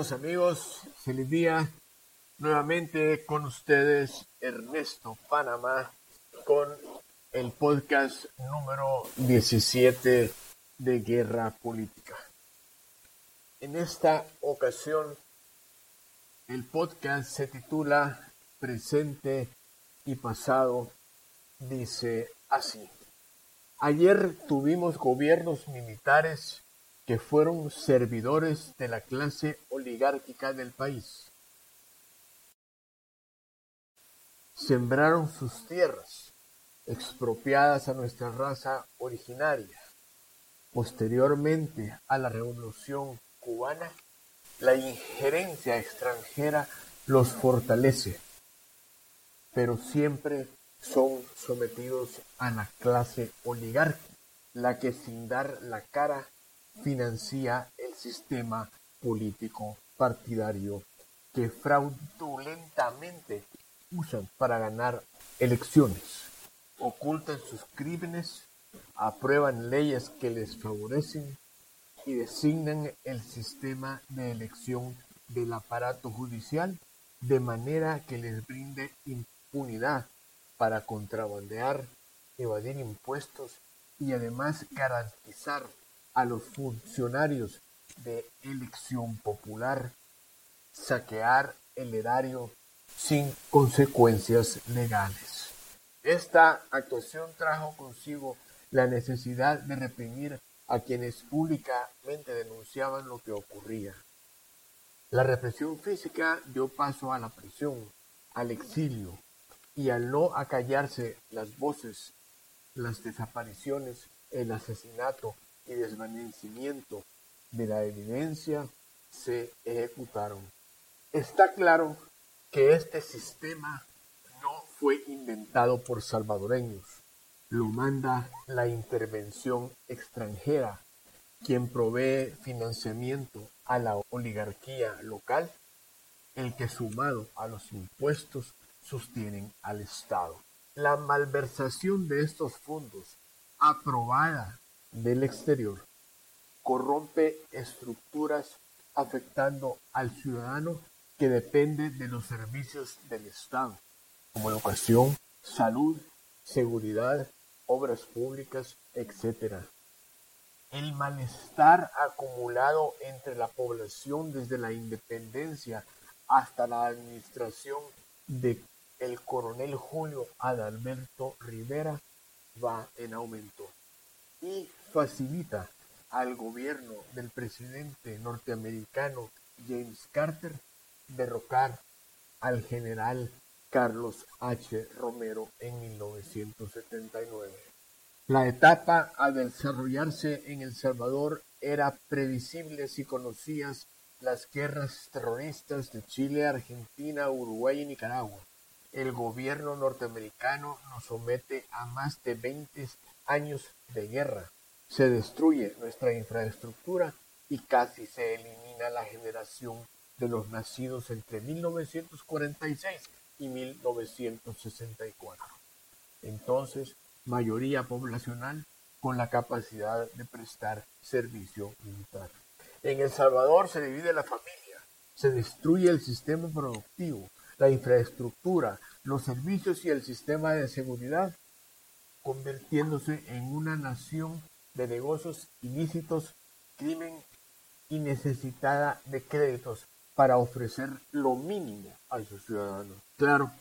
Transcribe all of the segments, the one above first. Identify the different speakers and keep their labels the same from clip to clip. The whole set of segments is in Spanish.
Speaker 1: amigos? Feliz día. Nuevamente con ustedes Ernesto Panamá con el podcast número 17 de Guerra Política. En esta ocasión el podcast se titula Presente y Pasado. Dice así. Ayer tuvimos gobiernos militares que fueron servidores de la clase oligárquica del país. Sembraron sus tierras, expropiadas a nuestra raza originaria. Posteriormente a la Revolución cubana, la injerencia extranjera los fortalece, pero siempre son sometidos a la clase oligárquica, la que sin dar la cara financia el sistema político partidario que fraudulentamente usan para ganar elecciones, ocultan sus crímenes, aprueban leyes que les favorecen y designan el sistema de elección del aparato judicial de manera que les brinde impunidad para contrabandear, evadir impuestos y además garantizar a los funcionarios de elección popular saquear el erario sin consecuencias legales. Esta actuación trajo consigo la necesidad de reprimir a quienes públicamente denunciaban lo que ocurría. La represión física dio paso a la prisión, al exilio, y al no acallarse las voces, las desapariciones, el asesinato y desvanecimiento de la evidencia se ejecutaron. Está claro que este sistema no fue inventado por salvadoreños, lo manda la intervención extranjera, quien provee financiamiento a la oligarquía local, el que sumado a los impuestos sostienen al Estado. La malversación de estos fondos, aprobada del exterior corrompe estructuras afectando al ciudadano que depende de los servicios del Estado, como educación, salud, seguridad, obras públicas, etc. El malestar acumulado entre la población desde la independencia hasta la administración de el coronel Julio Adalberto Rivera va en aumento y facilita al gobierno del presidente norteamericano James Carter derrocar al general Carlos H. Romero en 1979. La etapa a desarrollarse en El Salvador era previsible si conocías las guerras terroristas de Chile, Argentina, Uruguay y Nicaragua. El gobierno norteamericano nos somete a más de 20 años de guerra, se destruye nuestra infraestructura y casi se elimina la generación de los nacidos entre 1946 y 1964. Entonces, mayoría poblacional con la capacidad de prestar servicio militar. En El Salvador se divide la familia, se destruye el sistema productivo, la infraestructura, los servicios y el sistema de seguridad convirtiéndose en una nación de negocios ilícitos, crimen y necesitada de créditos para ofrecer lo mínimo a sus ciudadanos. Claro,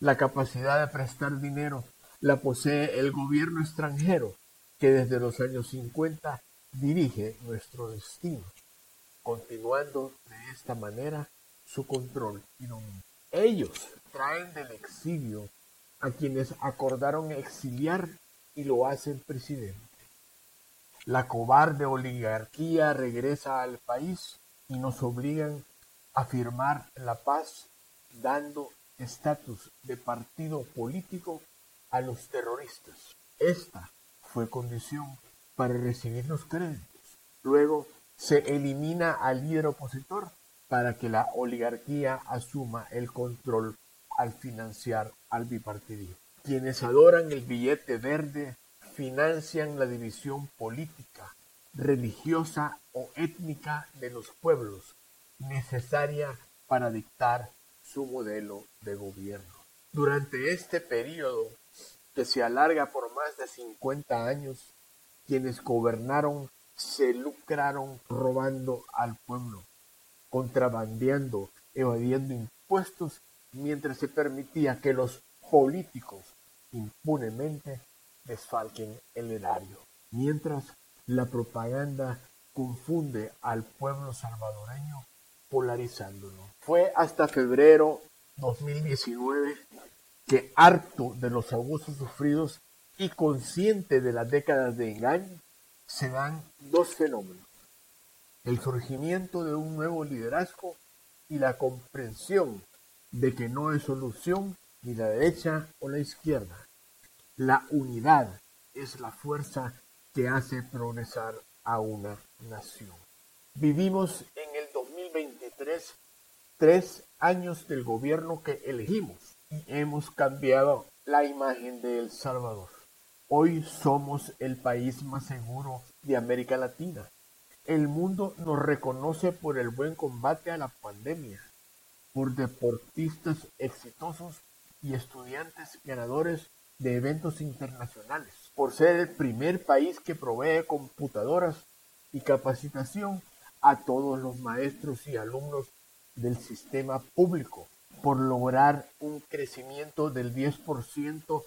Speaker 1: la capacidad de prestar dinero la posee el gobierno extranjero que desde los años 50 dirige nuestro destino, continuando de esta manera su control y dominio. Ellos traen del exilio a quienes acordaron exiliar y lo hacen presidente. La cobarde oligarquía regresa al país y nos obligan a firmar la paz dando estatus de partido político a los terroristas. Esta fue condición para recibir los créditos. Luego se elimina al líder opositor para que la oligarquía asuma el control al financiar al bipartidismo. Quienes adoran el billete verde financian la división política, religiosa o étnica de los pueblos, necesaria para dictar su modelo de gobierno. Durante este periodo, que se alarga por más de 50 años, quienes gobernaron se lucraron robando al pueblo, contrabandeando, evadiendo impuestos, mientras se permitía que los políticos impunemente desfalquen el erario. Mientras la propaganda confunde al pueblo salvadoreño polarizándolo. Fue hasta febrero 2019 que harto de los abusos sufridos y consciente de las décadas de engaño, se dan dos fenómenos. El surgimiento de un nuevo liderazgo y la comprensión de que no es solución ni la derecha o la izquierda. La unidad es la fuerza que hace progresar a una nación. Vivimos en el 2023 tres años del gobierno que elegimos y hemos cambiado la imagen de El Salvador. Hoy somos el país más seguro de América Latina. El mundo nos reconoce por el buen combate a la pandemia, por deportistas exitosos y estudiantes ganadores de eventos internacionales, por ser el primer país que provee computadoras y capacitación a todos los maestros y alumnos del sistema público, por lograr un crecimiento del 10%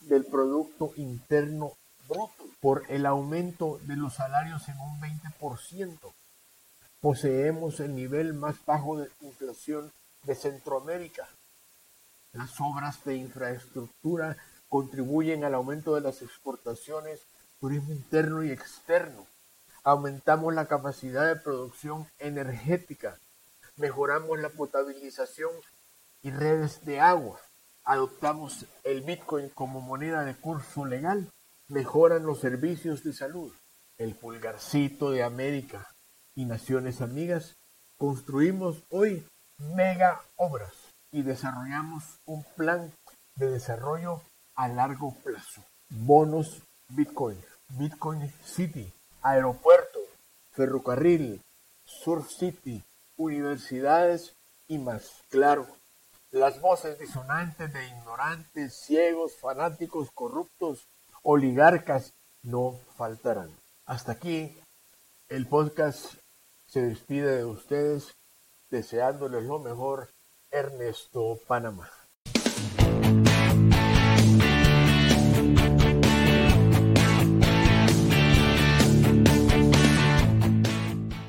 Speaker 1: del Producto Interno Bruto, por el aumento de los salarios en un 20%. Poseemos el nivel más bajo de inflación de Centroamérica. Las obras de infraestructura contribuyen al aumento de las exportaciones, turismo interno y externo. Aumentamos la capacidad de producción energética, mejoramos la potabilización y redes de agua, adoptamos el Bitcoin como moneda de curso legal, mejoran los servicios de salud, el pulgarcito de América y naciones amigas, construimos hoy mega obras y desarrollamos un plan de desarrollo a largo plazo. Bonos Bitcoin, Bitcoin City, aeropuerto, ferrocarril, Sur City, universidades y más. Claro, las voces disonantes de ignorantes, ciegos, fanáticos, corruptos, oligarcas no faltarán. Hasta aquí el podcast se despide de ustedes deseándoles lo mejor. Ernesto Panamá.